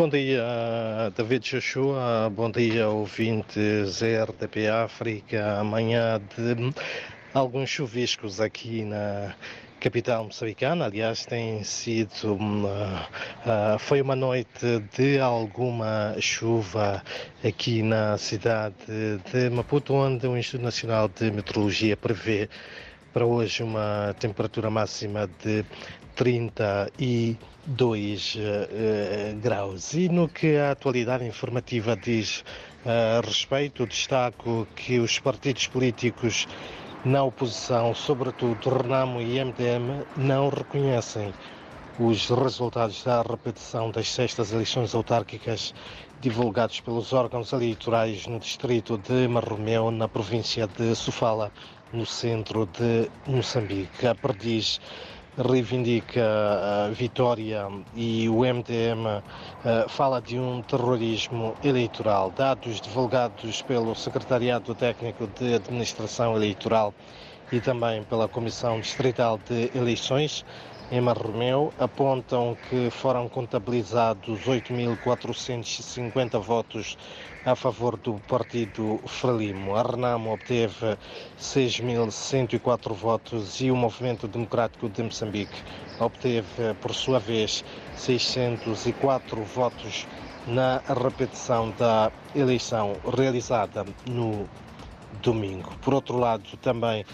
Bom dia, David Joshua. Bom dia, ouvintes RDP África. Amanhã de alguns chuviscos aqui na capital moçambicana. Aliás, tem sido uh, uh, foi uma noite de alguma chuva aqui na cidade de Maputo, onde o Instituto Nacional de Meteorologia prevê para hoje uma temperatura máxima de 32 uh, graus. E no que a atualidade informativa diz a respeito, destaco que os partidos políticos na oposição, sobretudo Renamo e MDM, não reconhecem os resultados da repetição das sextas eleições autárquicas divulgados pelos órgãos eleitorais no distrito de Marromeu, na província de Sofala, no centro de Moçambique. A Perdiz reivindica a vitória e o MDM eh, fala de um terrorismo eleitoral. Dados divulgados pelo Secretariado Técnico de Administração Eleitoral e também pela Comissão Distrital de Eleições em Marromeu apontam que foram contabilizados 8.450 votos a favor do partido Frelimo. A Renamo obteve 6.104 votos e o Movimento Democrático de Moçambique obteve, por sua vez, 604 votos na repetição da eleição realizada no domingo. Por outro lado, também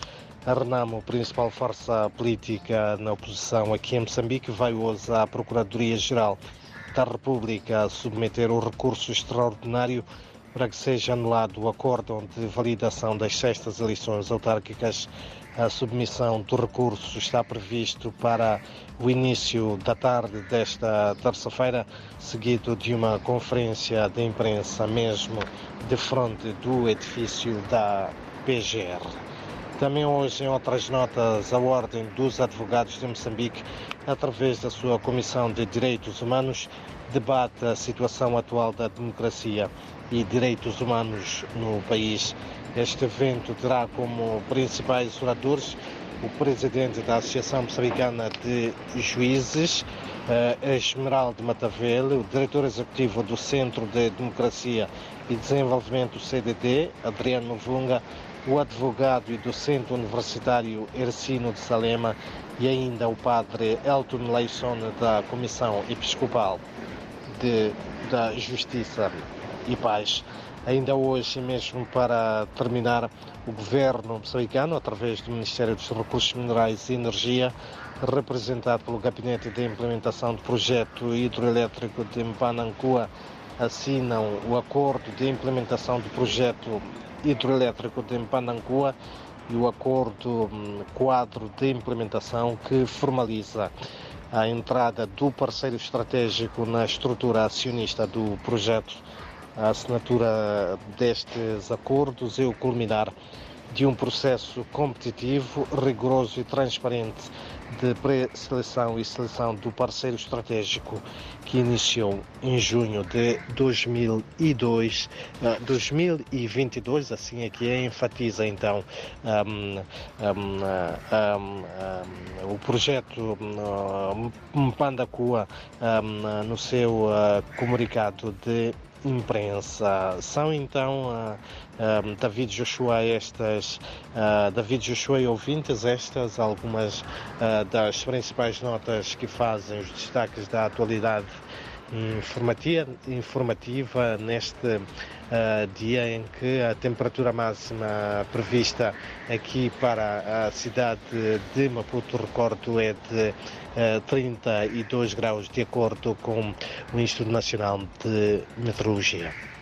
a Renamo, principal força política na oposição aqui em Moçambique, vai hoje à Procuradoria-Geral da República submeter o recurso extraordinário para que seja anulado o acordo de validação das sextas eleições autárquicas. A submissão do recurso está previsto para o início da tarde desta terça-feira, seguido de uma conferência de imprensa mesmo de frente do edifício da PGR. Também hoje, em outras notas, a Ordem dos Advogados de Moçambique, através da sua Comissão de Direitos Humanos, debate a situação atual da democracia e direitos humanos no país. Este evento terá como principais oradores o presidente da Associação Moçambicana de Juízes, uh, Esmeraldo Matavel, o diretor executivo do Centro de Democracia e Desenvolvimento CDD, Adriano Vunga, o advogado e docente universitário Ercino de Salema e ainda o padre Elton Leison da Comissão Episcopal de, da Justiça e Paz. Ainda hoje, mesmo para terminar, o governo moçambicano, através do Ministério dos Recursos Minerais e Energia, representado pelo Gabinete de Implementação do Projeto Hidroelétrico de Mbanancua, assinam o acordo de implementação do projeto hidroelétrico de Mpanangua e o acordo hum, quadro de implementação que formaliza a entrada do parceiro estratégico na estrutura acionista do projeto. A assinatura destes acordos é o culminar de um processo competitivo, rigoroso e transparente de pré-seleção e seleção do parceiro estratégico que iniciou em junho de 2002, uh, 2022, assim é que é, enfatiza então um, um, um, o projeto um, Pandacua no seu uh, comunicado de imprensa. São então uh, David Joshua estas uh, David Joshua e ouvintes estas algumas das principais notas que fazem os destaques da atualidade informativa, neste uh, dia em que a temperatura máxima prevista aqui para a cidade de Maputo, recordo, é de uh, 32 graus, de acordo com o Instituto Nacional de Meteorologia.